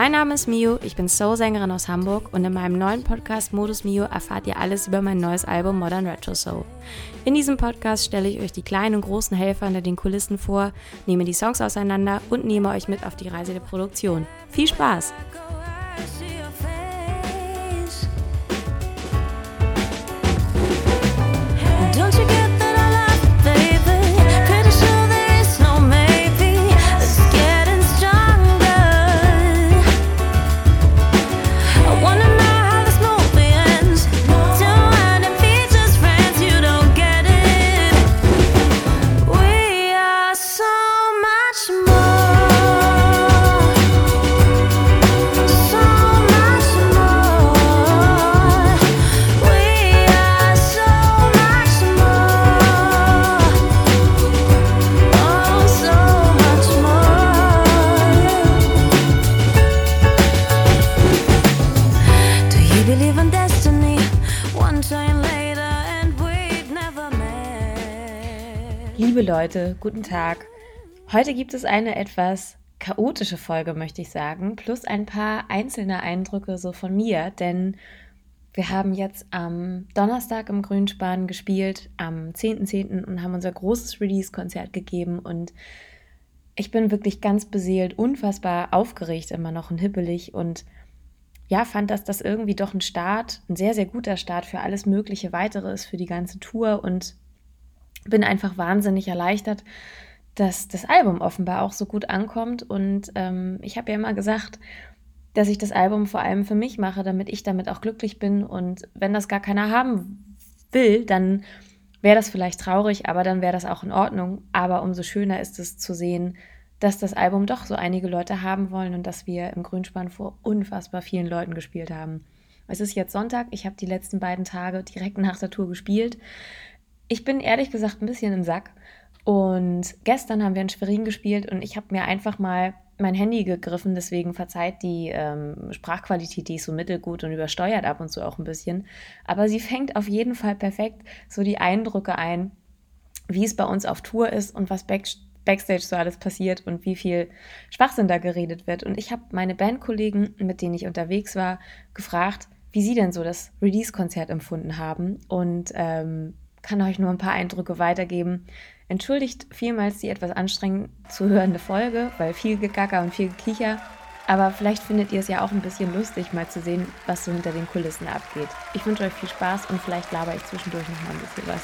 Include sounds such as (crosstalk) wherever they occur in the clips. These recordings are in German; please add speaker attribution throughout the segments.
Speaker 1: Mein Name ist Mio, ich bin Soul-Sängerin aus Hamburg und in meinem neuen Podcast Modus Mio erfahrt ihr alles über mein neues Album Modern Retro Soul. In diesem Podcast stelle ich euch die kleinen und großen Helfer hinter den Kulissen vor, nehme die Songs auseinander und nehme euch mit auf die Reise der Produktion. Viel Spaß! Leute, guten Tag. Heute gibt es eine etwas chaotische Folge, möchte ich sagen, plus ein paar einzelne Eindrücke so von mir, denn wir haben jetzt am Donnerstag im Grünspan gespielt, am 10.10. und haben unser großes Release-Konzert gegeben und ich bin wirklich ganz beseelt, unfassbar aufgeregt immer noch und hippelig und ja, fand, dass das irgendwie doch ein Start, ein sehr, sehr guter Start für alles mögliche weitere ist, für die ganze Tour und bin einfach wahnsinnig erleichtert, dass das Album offenbar auch so gut ankommt. Und ähm, ich habe ja immer gesagt, dass ich das Album vor allem für mich mache, damit ich damit auch glücklich bin. Und wenn das gar keiner haben will, dann wäre das vielleicht traurig, aber dann wäre das auch in Ordnung. Aber umso schöner ist es zu sehen, dass das Album doch so einige Leute haben wollen und dass wir im Grünspan vor unfassbar vielen Leuten gespielt haben. Es ist jetzt Sonntag, ich habe die letzten beiden Tage direkt nach der Tour gespielt. Ich bin ehrlich gesagt ein bisschen im Sack. Und gestern haben wir in Schwerin gespielt und ich habe mir einfach mal mein Handy gegriffen, deswegen verzeiht die ähm, Sprachqualität, die ist so mittelgut und übersteuert ab und zu auch ein bisschen. Aber sie fängt auf jeden Fall perfekt so die Eindrücke ein, wie es bei uns auf Tour ist und was back, Backstage so alles passiert und wie viel Schwachsinn da geredet wird. Und ich habe meine Bandkollegen, mit denen ich unterwegs war, gefragt, wie sie denn so das Release-Konzert empfunden haben und ähm, kann euch nur ein paar Eindrücke weitergeben. Entschuldigt vielmals die etwas anstrengend zu hörende Folge, weil viel Gegacker und viel Gekicher. Aber vielleicht findet ihr es ja auch ein bisschen lustig, mal zu sehen, was so hinter den Kulissen abgeht. Ich wünsche euch viel Spaß und vielleicht laber ich zwischendurch noch mal ein bisschen was.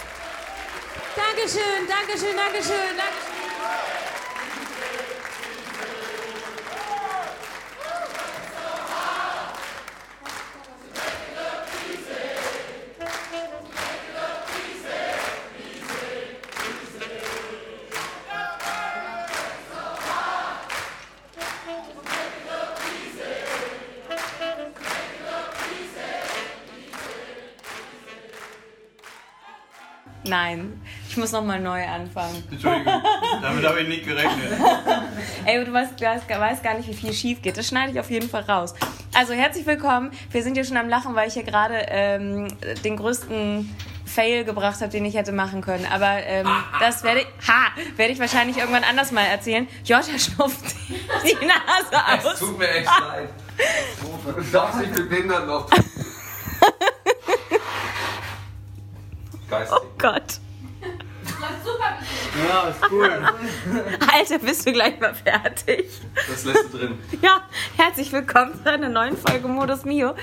Speaker 2: Dankeschön, Dankeschön, Dankeschön, Dankeschön.
Speaker 1: Nein, ich muss noch mal neu anfangen.
Speaker 3: Entschuldigung, damit habe ich nicht gerechnet. (laughs)
Speaker 1: Ey, du weißt, du weißt, gar nicht, wie viel schief geht. Das schneide ich auf jeden Fall raus. Also herzlich willkommen. Wir sind hier schon am Lachen, weil ich hier gerade ähm, den größten Fail gebracht habe, den ich hätte machen können. Aber ähm, das werde ich, ha, werde ich wahrscheinlich irgendwann anders mal erzählen. Joscha schnupft die (laughs) Nase
Speaker 3: Es
Speaker 1: aus.
Speaker 3: tut mir echt leid. (laughs) Du darfst nicht mit Kindern noch. Geistig.
Speaker 1: Oh Gott.
Speaker 3: Ja, ist cool. (laughs)
Speaker 1: Alter, bist du gleich mal fertig?
Speaker 3: Das lässt du drin.
Speaker 1: Ja, herzlich willkommen zu einer neuen Folge Modus Mio.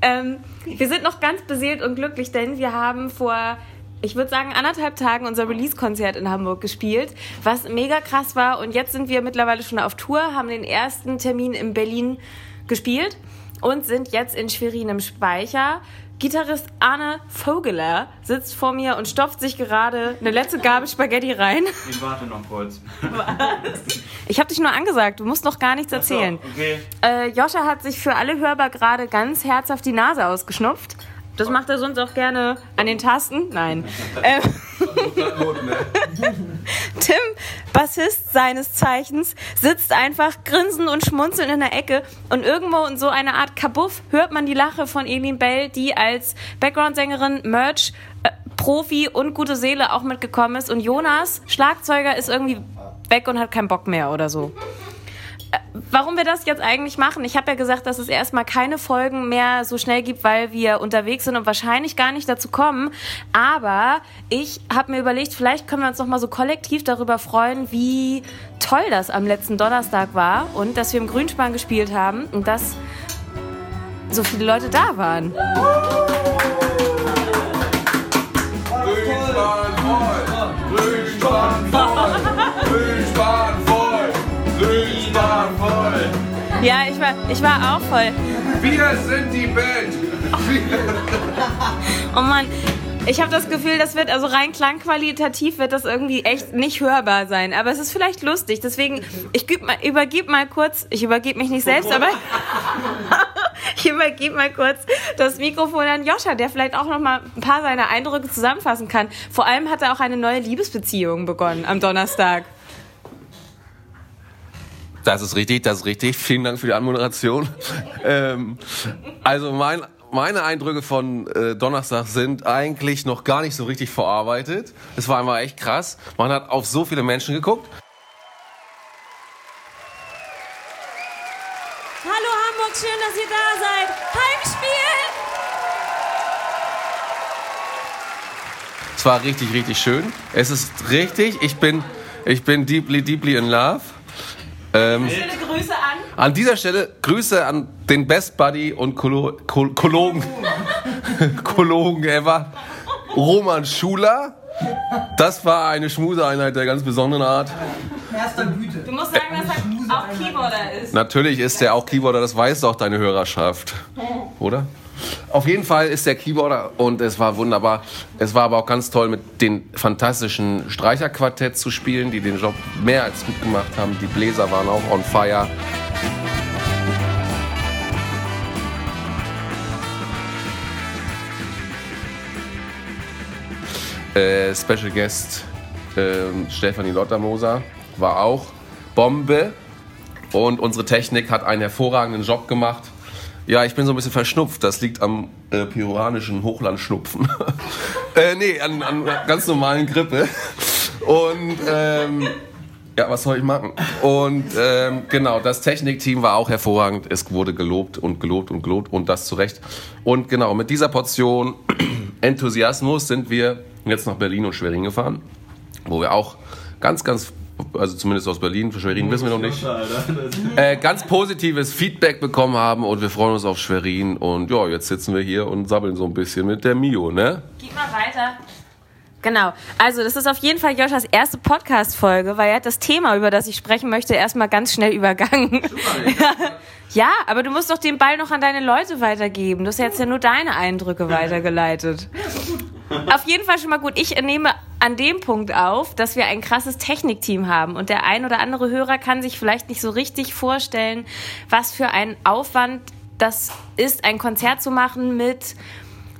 Speaker 1: Ähm, wir sind noch ganz beseelt und glücklich, denn wir haben vor, ich würde sagen, anderthalb Tagen unser Release-Konzert in Hamburg gespielt, was mega krass war. Und jetzt sind wir mittlerweile schon auf Tour, haben den ersten Termin in Berlin gespielt und sind jetzt in Schwerin im Speicher. Gitarrist Arne Vogeler sitzt vor mir und stopft sich gerade eine letzte Gabel Spaghetti rein. (laughs)
Speaker 3: Ich warte noch kurz.
Speaker 1: Ich habe dich nur angesagt, du musst noch gar nichts erzählen.
Speaker 3: So, okay.
Speaker 1: Äh, Joscha hat sich für alle Hörbar gerade ganz herzhaft die Nase ausgeschnupft. Das macht er sonst auch gerne an den Tasten. Nein. (laughs) Ähm? (laughs) Tim, Bassist seines Zeichens, sitzt einfach grinsend und schmunzelnd in der Ecke und irgendwo in so einer Art Kabuff hört man die Lache von Elin Bell, die als Background-Sängerin, Merch, äh, Profi und gute Seele auch mitgekommen ist und Jonas, Schlagzeuger, ist irgendwie weg und hat keinen Bock mehr oder so. Warum wir das jetzt eigentlich machen. Ich habe ja gesagt, dass es erstmal keine Folgen mehr so schnell gibt, weil wir unterwegs sind und wahrscheinlich gar nicht dazu kommen. Aber ich habe mir überlegt, vielleicht können wir uns noch mal so kollektiv darüber freuen, wie toll das am letzten Donnerstag war und dass wir im Grünspan gespielt haben und dass so viele Leute da waren. Ja, ich war, ich war auch voll.
Speaker 3: Wir sind die Band! (laughs)
Speaker 1: Oh Mann, ich habe das Gefühl, das wird also rein klangqualitativ wird das irgendwie echt nicht hörbar sein. Aber es ist vielleicht lustig. Deswegen, ich mal, übergebe mal kurz, ich übergebe mich nicht selbst, aber (laughs) ich übergebe mal kurz das Mikrofon an Joscha, der vielleicht auch noch mal ein paar seiner Eindrücke zusammenfassen kann. Vor allem hat er auch eine neue Liebesbeziehung begonnen am Donnerstag.
Speaker 4: Das ist richtig, das ist richtig. Vielen Dank für die Anmoderation. (laughs) ähm, also mein, meine Eindrücke von äh, Donnerstag sind eigentlich noch gar nicht so richtig verarbeitet. Es war einfach echt krass. Man hat auf so viele Menschen geguckt.
Speaker 2: Hallo Hamburg, schön, dass ihr da seid. Heimspiel!
Speaker 4: Es war richtig, richtig schön. Es ist richtig. Ich bin, ich bin deeply, deeply in love. Ähm,
Speaker 1: Schöne Grüße an.
Speaker 4: An dieser Stelle Grüße an den Best Buddy und Kolo Kol Kologen, (laughs) Kologen ever, Roman Schuler. Das war eine Schmuseeinheit der ganz besonderen Art.
Speaker 5: Erster Güte.
Speaker 1: Du musst sagen, dass er auch Keyboarder ist.
Speaker 4: Natürlich ist der auch Keyboarder, das weiß doch deine Hörerschaft. Oder? Auf jeden Fall ist der Keyboarder und es war wunderbar. Es war aber auch ganz toll, mit den fantastischen Streicherquartett zu spielen, die den Job mehr als gut gemacht haben. Die Bläser waren auch on fire. Äh, Special Guest ähm, Stefanie Lottermoser war auch Bombe. Und unsere Technik hat einen hervorragenden Job gemacht. Ja, ich bin so ein bisschen verschnupft. Das liegt am äh, peruanischen Hochlandschnupfen. (laughs) äh, nee, an, an ganz normalen Grippe. Und ähm, ja, was soll ich machen? Und ähm, genau, das Technikteam war auch hervorragend. Es wurde gelobt und gelobt und gelobt und das zu Recht. Und genau, mit dieser Portion (clears throat) Enthusiasmus sind wir jetzt nach Berlin und Schwerin gefahren, wo wir auch ganz, ganz, also zumindest aus Berlin, für Schwerin wissen wir noch nicht, äh, ganz positives Feedback bekommen haben und wir freuen uns auf Schwerin. Und ja, jetzt sitzen wir hier und sabbeln so ein bisschen mit der Mio, ne?
Speaker 1: Gib mal weiter. Genau. Also, das ist auf jeden Fall Joschas erste Podcast-Folge, weil er hat das Thema, über das ich sprechen möchte, erstmal ganz schnell übergangen. (laughs) ja, aber du musst doch den Ball noch an deine Leute weitergeben. Du hast jetzt ja nur deine Eindrücke weitergeleitet. Auf jeden Fall schon mal gut. Ich nehme an dem Punkt auf, dass wir ein krasses Technikteam haben und der ein oder andere Hörer kann sich vielleicht nicht so richtig vorstellen, was für ein Aufwand das ist, ein Konzert zu machen mit,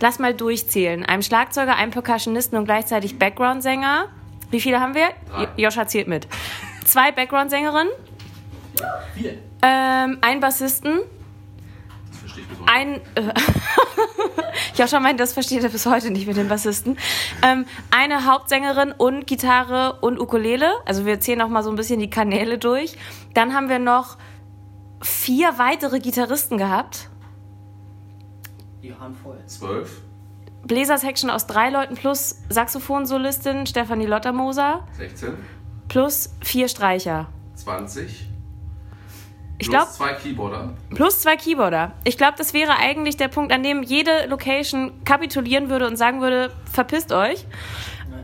Speaker 1: lass mal durchzählen, einem Schlagzeuger, einem Percussionisten und gleichzeitig Background-Sänger. Wie viele haben wir? Joscha zählt mit. Zwei Background-Sängerinnen, ähm, ein Bassisten, ein. Äh, (laughs) Joscha meint, das versteht er bis heute nicht mit den Bassisten. Ähm, eine Hauptsängerin und Gitarre und Ukulele. Also wir zählen noch mal so ein bisschen die Kanäle durch. Dann haben wir noch vier weitere Gitarristen gehabt.
Speaker 5: Die Handvoll.
Speaker 4: Zwölf,
Speaker 1: Bläsersection aus drei Leuten plus Saxophonsolistin Stefanie Lottermoser
Speaker 4: 16,
Speaker 1: plus vier Streicher.
Speaker 4: 20.
Speaker 1: Ich glaube,
Speaker 4: zwei Keyboarder.
Speaker 1: plus zwei Keyboarder. Ich glaube, das wäre eigentlich der Punkt, an dem jede Location kapitulieren würde und sagen würde, verpisst euch.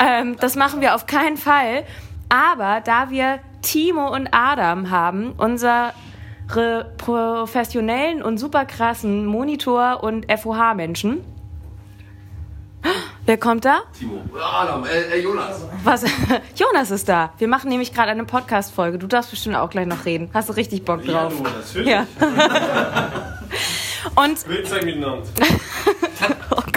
Speaker 1: Ähm, das machen wir auf keinen Fall. Aber da wir Timo und Adam haben, unsere professionellen und super krassen Monitor- und FOH-Menschen. Wer kommt da?
Speaker 4: Timo. Adam, äh, äh, Jonas.
Speaker 1: Was? (laughs) Jonas ist da. Wir machen nämlich gerade eine Podcast-Folge. Du darfst bestimmt auch gleich noch reden. Hast du richtig Bock drauf?
Speaker 6: natürlich.
Speaker 1: Ja. (laughs) Und
Speaker 6: miteinander. (laughs)
Speaker 1: Oh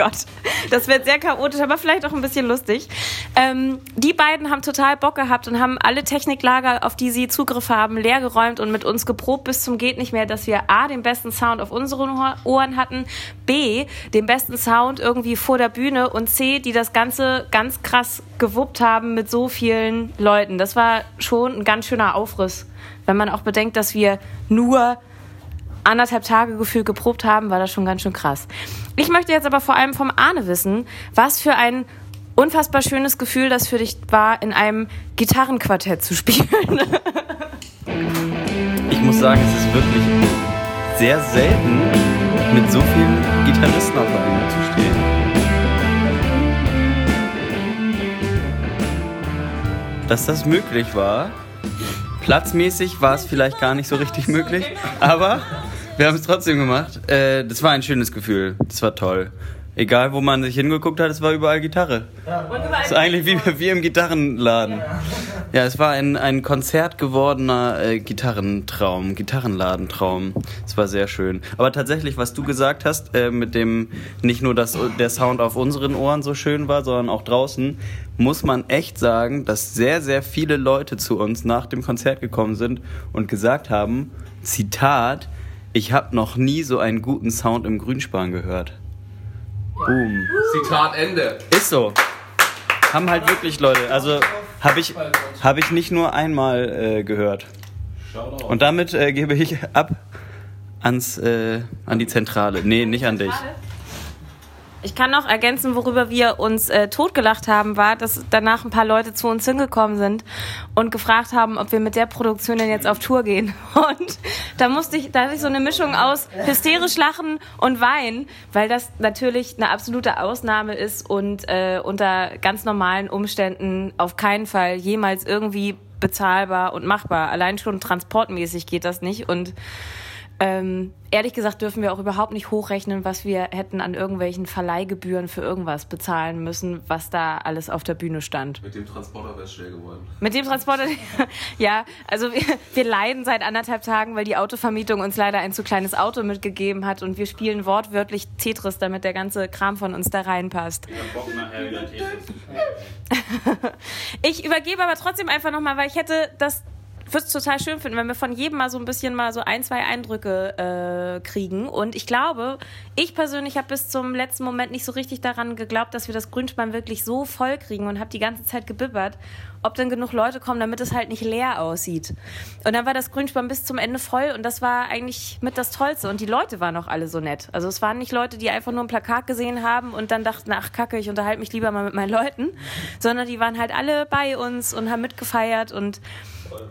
Speaker 1: Gott, das wird sehr chaotisch, aber vielleicht auch ein bisschen lustig. Ähm, die beiden haben total Bock gehabt und haben alle Techniklager, auf die sie Zugriff haben, leergeräumt und mit uns geprobt bis zum geht nicht mehr, dass wir A, den besten Sound auf unseren Ohren hatten, B, den besten Sound irgendwie vor der Bühne und C, die das Ganze ganz krass gewuppt haben mit so vielen Leuten. Das war schon ein ganz schöner Aufriss. Wenn man auch bedenkt, dass wir nur anderthalb Tage gefühlt geprobt haben, war das schon ganz schön krass. Ich möchte jetzt aber vor allem vom Arne wissen, was für ein unfassbar schönes Gefühl das für dich war, in einem Gitarrenquartett zu spielen.
Speaker 6: Ich muss sagen, es ist wirklich sehr selten, mit so vielen Gitarristen auf der Bühne zu stehen. Dass das möglich war. Platzmäßig war es vielleicht gar nicht so richtig möglich, aber wir haben es trotzdem gemacht. Äh, das war ein schönes Gefühl. Das war toll. Egal, wo man sich hingeguckt hat, es war überall Gitarre. Das ist eigentlich wie, wie im Gitarrenladen. Ja, es war ein, ein Konzert gewordener äh, Gitarrentraum, Gitarrenladentraum. Es war sehr schön. Aber tatsächlich, was du gesagt hast, äh, mit dem nicht nur, dass der Sound auf unseren Ohren so schön war, sondern auch draußen, muss man echt sagen, dass sehr, sehr viele Leute zu uns nach dem Konzert gekommen sind und gesagt haben, Zitat, ich habe noch nie so einen guten Sound im Grünspan gehört. Boom.
Speaker 4: Zitat Ende.
Speaker 6: Ist so. Haben halt wirklich Leute. Also habe ich, hab ich nicht nur einmal äh, gehört. Und damit äh, gebe ich ab ans, äh, an die Zentrale. Nee, nicht an dich.
Speaker 1: Ich kann noch ergänzen, worüber wir uns äh, totgelacht haben, war, dass danach ein paar Leute zu uns hingekommen sind und gefragt haben, ob wir mit der Produktion denn jetzt auf Tour gehen. (laughs) Und da musste ich, da hatte ich so eine Mischung aus hysterisch lachen und weinen, weil das natürlich eine absolute Ausnahme ist und äh, unter ganz normalen Umständen auf keinen Fall jemals irgendwie bezahlbar und machbar. Allein schon transportmäßig geht das nicht und ähm, ehrlich gesagt dürfen wir auch überhaupt nicht hochrechnen, was wir hätten an irgendwelchen Verleihgebühren für irgendwas bezahlen müssen, was da alles auf der Bühne stand.
Speaker 4: Mit dem Transporter wäre es schwer geworden.
Speaker 1: Mit dem Transporter, (laughs) ja, also wir, wir leiden seit anderthalb Tagen, weil die Autovermietung uns leider ein zu kleines Auto mitgegeben hat und wir spielen wortwörtlich Tetris, damit der ganze Kram von uns da reinpasst. (laughs) Ich übergebe aber trotzdem einfach nochmal, weil ich hätte das würde es total schön finden, wenn wir von jedem mal so ein bisschen mal so ein, zwei Eindrücke äh, kriegen. Und ich glaube, ich persönlich habe bis zum letzten Moment nicht so richtig daran geglaubt, dass wir das Grünspann wirklich so voll kriegen und habe die ganze Zeit gebibbert, ob denn genug Leute kommen, damit es halt nicht leer aussieht. Und dann war das Grünspann bis zum Ende voll und das war eigentlich mit das Tollste. Und die Leute waren auch alle so nett. Also es waren nicht Leute, die einfach nur ein Plakat gesehen haben und dann dachten, ach kacke, ich unterhalte mich lieber mal mit meinen Leuten, sondern die waren halt alle bei uns und haben mitgefeiert und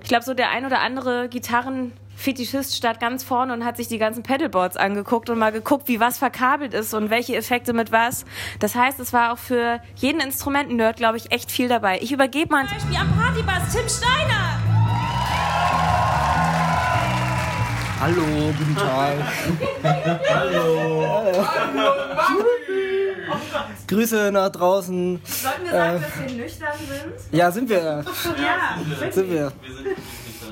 Speaker 1: ich glaube, so der ein oder andere Gitarrenfetischist stand ganz vorne und hat sich die ganzen Pedalboards angeguckt und mal geguckt, wie was verkabelt ist und welche Effekte mit was. Das heißt, es war auch für jeden Instrumenten-Nerd, glaube ich, echt viel dabei. Ich übergebe mal. Zum Beispiel am Partybass Tim Steiner.
Speaker 5: Hallo, guten Tag. Grüße nach draußen.
Speaker 1: Sollten wir sagen, dass wir nüchtern sind?
Speaker 5: Ja, sind wir.
Speaker 1: Ja,
Speaker 5: Sind wir.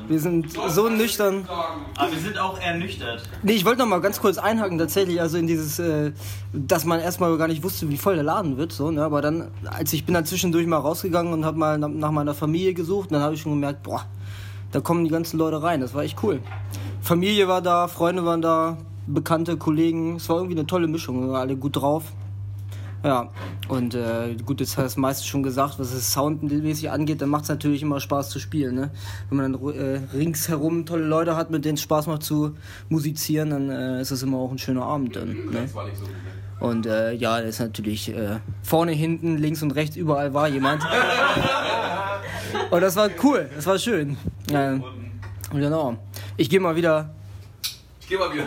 Speaker 5: Wir sind so nüchtern.
Speaker 6: Aber wir sind auch ernüchtert.
Speaker 5: Nee, ich wollte noch mal ganz kurz einhaken, tatsächlich, also in dieses, äh, dass man erstmal gar nicht wusste, wie voll der Laden wird, so, ne? aber dann, als ich bin dann zwischendurch mal rausgegangen und habe mal nach, nach meiner Familie gesucht, dann habe ich schon gemerkt, boah, da kommen die ganzen Leute rein, das war echt cool. Familie war da, Freunde waren da, Bekannte, Kollegen, es war irgendwie eine tolle Mischung, wir waren alle gut drauf. Ja, und äh, gut, jetzt hast du das meiste schon gesagt, was es soundmäßig angeht, dann macht es natürlich immer Spaß zu spielen. Ne? Wenn man dann äh, ringsherum tolle Leute hat, mit denen es Spaß macht zu musizieren, dann äh, ist es immer auch ein schöner Abend. Dann, ne?
Speaker 4: Das war nicht so gut.
Speaker 5: Und äh, ja, das ist natürlich äh, vorne, hinten, links und rechts, überall war jemand. (laughs) und das war cool, das war schön. Ähm, genau. Ich gehe mal wieder.
Speaker 4: Ich geh mal wieder.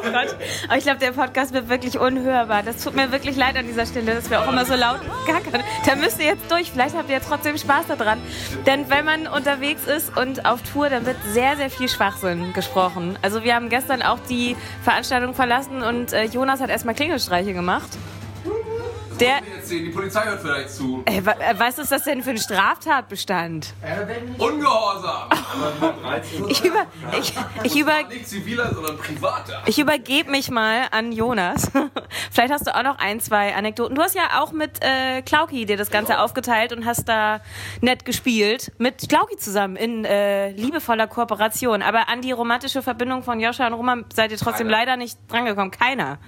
Speaker 1: Oh Gott. Aber ich glaube, der Podcast wird wirklich unhörbar. Das tut mir wirklich leid an dieser Stelle, dass wir auch immer so laut gackern. Da müsst ihr jetzt durch. Vielleicht habt ihr jetzt trotzdem Spaß daran. Denn wenn man unterwegs ist und auf Tour, dann wird sehr, sehr viel Schwachsinn gesprochen. Also wir haben gestern auch die Veranstaltung verlassen und äh, Jonas hat erstmal Klingelstreiche gemacht. Der,
Speaker 4: Erzählen, die Polizei hört vielleicht zu.
Speaker 1: ey, wa- äh, was ist das denn für ein Straftatbestand?
Speaker 4: Ungehorsam!
Speaker 1: Ich, über, ich, ich, über,
Speaker 4: Nicht ziviler, sondern privater.
Speaker 1: ich übergebe mich mal an Jonas. (laughs) Vielleicht hast du auch noch ein, zwei Anekdoten. Du hast ja auch mit äh, Klauki dir das Ganze aufgeteilt und hast da nett gespielt. Mit Klauki zusammen in äh, liebevoller Kooperation. Aber an die romantische Verbindung von Joscha und Roman seid ihr trotzdem
Speaker 4: Keiner.
Speaker 1: leider nicht drangekommen. Keiner.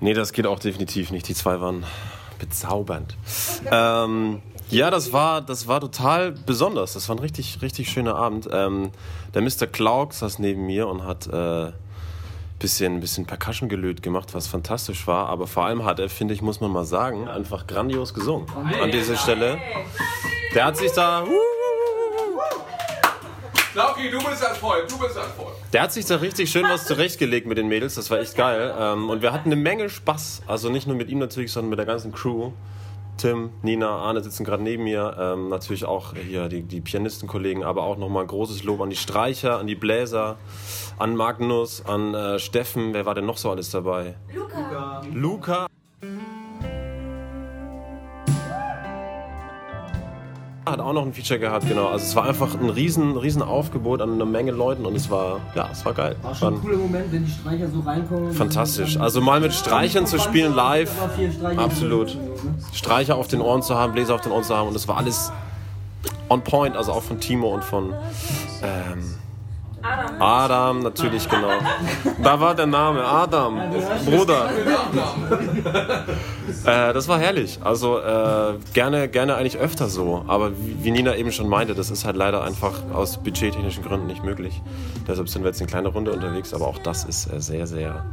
Speaker 7: Nee, das geht auch definitiv nicht. Die zwei waren bezaubernd. Ähm, ja, das war, das war total besonders. Das war ein richtig, richtig schöner Abend. Ähm, der Mr. Clark saß neben mir und hat äh, bisschen, bisschen Percussion gelöt gemacht, was fantastisch war. Aber vor allem hat er, finde ich, muss man mal sagen, einfach grandios gesungen. An dieser Stelle. Der hat sich da.
Speaker 4: Lauki, du bist das Volk, du bist das Volk.
Speaker 7: Der hat sich da richtig schön was zurechtgelegt mit den Mädels. Das war echt geil. Ähm, und wir hatten eine Menge Spaß. Also nicht nur mit ihm natürlich, sondern mit der ganzen Crew. Tim, Nina, Arne sitzen gerade neben mir. Ähm, natürlich auch hier die, die Pianistenkollegen, aber auch nochmal ein großes Lob an die Streicher, an die Bläser, an Magnus, an äh, Steffen. Wer war denn noch so alles dabei? Luca. Luca. Hat auch noch ein Feature gehabt, genau. Also es war einfach ein riesen, riesen Aufgebot an einer Menge Leuten und es war, ja, es war geil.
Speaker 5: War schon ein cooler Moment, wenn die Streicher so reinkommen.
Speaker 7: fantastisch. Also mal mit Streichern zu spielen live, absolut.
Speaker 5: so, ne?
Speaker 7: Streicher auf den Ohren zu haben, Bläser auf den Ohren zu haben und es war alles on point, also auch von Timo und von ähm, Adam. natürlich, genau. Da war der Name, Adam, Bruder. Äh, das war herrlich. Also äh, gerne, gerne eigentlich öfter so. Aber wie, wie Nina eben schon meinte, das ist halt leider einfach aus budgettechnischen Gründen nicht möglich. Deshalb sind wir jetzt in kleiner Runde unterwegs, aber auch das ist äh, sehr, sehr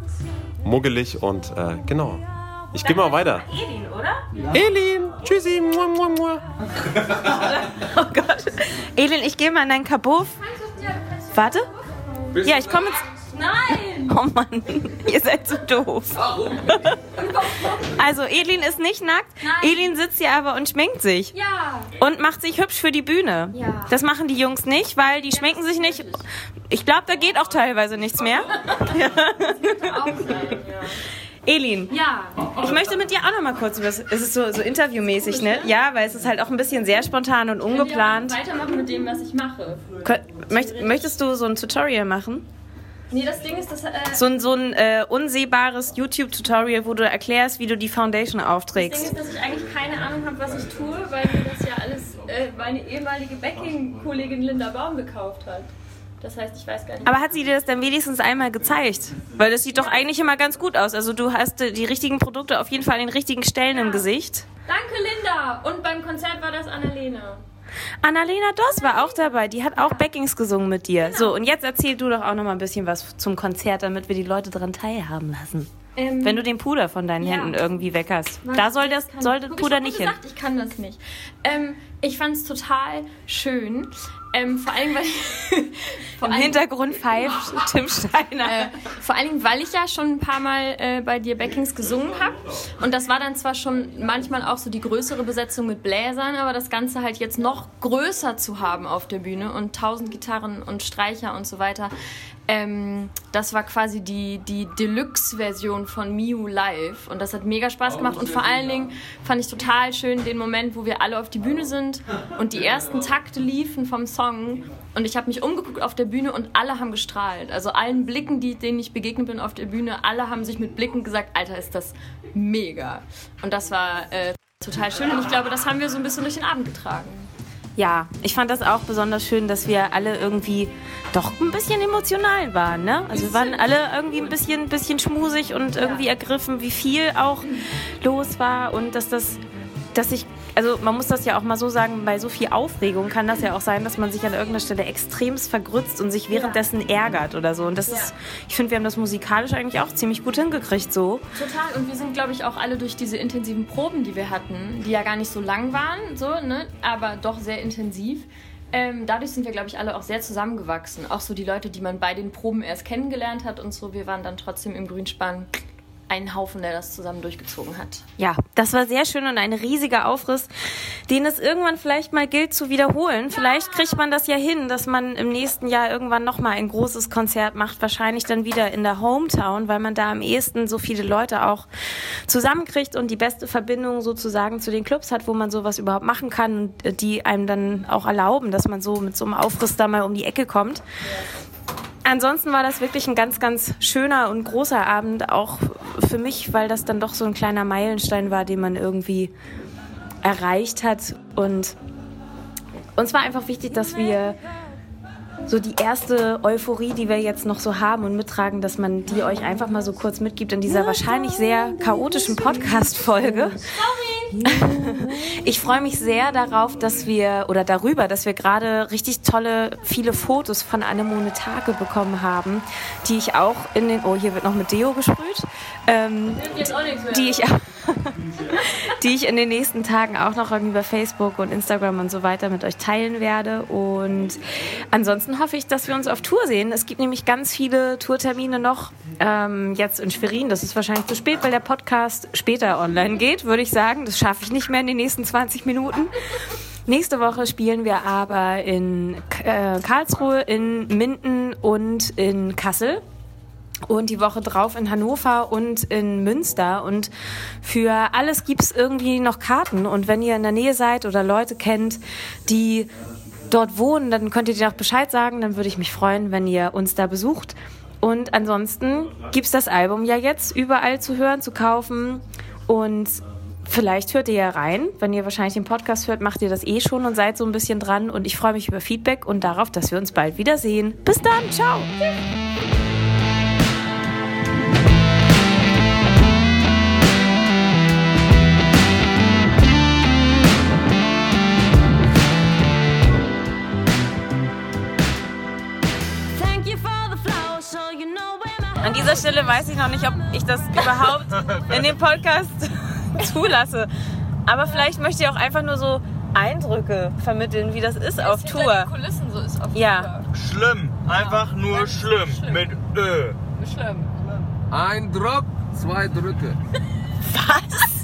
Speaker 7: muggelig und äh, genau. Ich gehe mal weiter.
Speaker 1: Elin, oder?
Speaker 7: Elin, tschüssi. Mua, mua, mua.
Speaker 1: Oh Gott. Elin, ich gehe mal in dein Kabuff. Warte. Ja, ich komme jetzt.
Speaker 8: Nein! (laughs)
Speaker 1: Oh Mann, ihr seid so doof. Also, Elin ist nicht nackt.
Speaker 8: Nein.
Speaker 1: Elin sitzt hier aber und schminkt sich.
Speaker 8: Ja!
Speaker 1: Und macht sich hübsch für die Bühne.
Speaker 8: Ja.
Speaker 1: Das machen die Jungs nicht, weil die schminken sich nicht. Ich glaube, da geht auch teilweise nichts mehr. (laughs)
Speaker 8: Auch sein, ja.
Speaker 1: Elin,
Speaker 8: Ja,
Speaker 1: ich möchte mit dir auch noch mal kurz über. Es ist so, so interviewmäßig, ne? Ja, weil es ist halt auch ein bisschen sehr spontan und ungeplant.
Speaker 8: auch weitermachen mit dem, was ich mache.
Speaker 1: Möchtest du so ein Tutorial machen?
Speaker 8: Nee, das Ding ist, dass. Äh,
Speaker 1: So ein, so ein äh, unsehbares YouTube-Tutorial, wo du erklärst, wie du die Foundation
Speaker 8: das Ding
Speaker 1: aufträgst.
Speaker 8: ist, dass ich eigentlich keine Ahnung habe, was ich tue, weil mir das ja alles äh, meine ehemalige Backing-Kollegin Linda Baum gekauft hat. Das heißt, ich weiß gar nicht.
Speaker 1: Aber hat sie dir das dann wenigstens einmal gezeigt? Weil das sieht doch eigentlich immer ganz gut aus. Also du hast die richtigen Produkte auf jeden Fall an den richtigen Stellen im Gesicht.
Speaker 8: Danke, Linda! Und beim Konzert war das Annalena.
Speaker 1: Annalena Doss war auch dabei. Die hat auch Backings gesungen mit dir. So, und jetzt erzähl du doch auch noch mal ein bisschen was zum Konzert, damit wir die Leute daran teilhaben lassen.
Speaker 8: Ähm,
Speaker 1: Wenn du den Puder von deinen
Speaker 8: Ja.
Speaker 1: Händen irgendwie weg hast.
Speaker 8: Mann,
Speaker 1: Da soll das, soll Puder
Speaker 8: ich
Speaker 1: nicht hin.
Speaker 8: gesagt, ich kann das nicht. Ähm, ich fand es total schön. Ähm, vor allem, weil. (laughs) vor
Speaker 1: Im
Speaker 8: allem-
Speaker 1: Hintergrund pfeift Tim Steiner.
Speaker 8: Äh, vor allen Dingen, weil ich ja schon ein paar Mal äh, bei dir Backings gesungen habe. Und das war dann zwar schon manchmal auch so die größere Besetzung mit Bläsern, aber das Ganze halt jetzt noch größer zu haben auf der Bühne und tausend Gitarren und Streicher und so weiter. Ähm, das war quasi die, die Deluxe-Version von Miu Live und das hat mega Spaß gemacht und vor allen Dingen fand ich total schön den Moment, wo wir alle auf die Bühne sind und die ersten Takte liefen vom Song und ich habe mich umgeguckt auf der Bühne und alle haben gestrahlt. Also allen Blicken, die, denen ich begegnet bin auf der Bühne, alle haben sich mit Blicken gesagt, Alter, ist das mega. Und das war äh, total schön und ich glaube, das haben wir so ein bisschen durch den Abend getragen.
Speaker 1: Ja, ich fand das auch besonders schön, dass wir alle irgendwie doch ein bisschen emotional waren, ne? Also wir waren alle irgendwie ein bisschen, bisschen schmusig und irgendwie ergriffen, wie viel auch los war und dass das, dass ich, also man muss das ja auch mal so sagen, bei so viel Aufregung kann das ja auch sein, dass man sich an irgendeiner Stelle extremst vergrützt und sich währenddessen ärgert oder so. Und das ist, ich finde, wir haben das musikalisch eigentlich auch ziemlich gut hingekriegt so.
Speaker 8: Total. Und wir sind, glaube ich, auch alle durch diese intensiven Proben, die wir hatten, die ja gar nicht so lang waren, so, ne? aber doch sehr intensiv. Ähm, dadurch sind wir, glaube ich, alle auch sehr zusammengewachsen. Auch so die Leute, die man bei den Proben erst kennengelernt hat und so. Wir waren dann trotzdem im Grünspan ein Haufen, der das zusammen durchgezogen hat.
Speaker 1: Ja, das war sehr schön und ein riesiger Aufriss, den es irgendwann vielleicht mal gilt zu wiederholen. Vielleicht kriegt man das ja hin, dass man im nächsten Jahr irgendwann nochmal ein großes Konzert macht, wahrscheinlich dann wieder in der Hometown, weil man da am ehesten so viele Leute auch zusammenkriegt und die beste Verbindung sozusagen zu den Clubs hat, wo man sowas überhaupt machen kann und äh, die einem dann auch erlauben, dass man so mit so einem Aufriss da mal um die Ecke kommt. Ansonsten war das wirklich ein ganz, ganz schöner und großer Abend, auch für mich, weil das dann doch so ein kleiner Meilenstein war, den man irgendwie erreicht hat. Und uns war einfach wichtig, dass wir so die erste Euphorie, die wir jetzt noch so haben und mittragen, dass man die euch einfach mal so kurz mitgibt in dieser wahrscheinlich sehr chaotischen Podcast-Folge. (laughs) Ich freue mich sehr darauf, dass wir oder darüber, dass wir gerade richtig tolle, viele Fotos von Anemone Tage bekommen haben, die ich auch in den, oh, hier wird noch mit Deo gesprüht, ähm, die ich (laughs) die ich in den nächsten Tagen auch noch irgendwie über Facebook und Instagram und so weiter mit euch teilen werde. Und ansonsten hoffe ich, dass wir uns auf Tour sehen. Es gibt nämlich ganz viele Tourtermine noch ähm, jetzt in Schwerin. Das ist wahrscheinlich zu spät, weil der Podcast später online geht, würde ich sagen. Das schaffe ich nicht mehr in den nächsten 20 Minuten. Nächste Woche spielen wir aber in äh, Karlsruhe, in Minden und in Kassel. Und die Woche drauf in Hannover und in Münster. Und für alles gibt's irgendwie noch Karten. Und wenn ihr in der Nähe seid oder Leute kennt, die dort wohnen, dann könnt ihr dir auch Bescheid sagen. Dann würde ich mich freuen, wenn ihr uns da besucht. Und ansonsten gibt's das Album ja jetzt überall zu hören, zu kaufen. Und vielleicht hört ihr ja rein. Wenn ihr wahrscheinlich den Podcast hört, macht ihr das eh schon und seid so ein bisschen dran. Und ich freue mich über Feedback und darauf, dass wir uns bald wiedersehen. Bis dann, ciao! An dieser Stelle weiß ich noch nicht, ob ich das überhaupt (laughs) in dem Podcast (laughs) zulasse. Aber vielleicht möchte ich auch einfach nur so Eindrücke vermitteln, wie das ist auf Tour.
Speaker 8: Kulissen so ist auf
Speaker 1: Ja,
Speaker 9: Schlimm. Einfach nur schlimm. Mit Ö.
Speaker 8: Schlimm.
Speaker 4: Ein Druck, zwei Drücke. (laughs)
Speaker 1: was?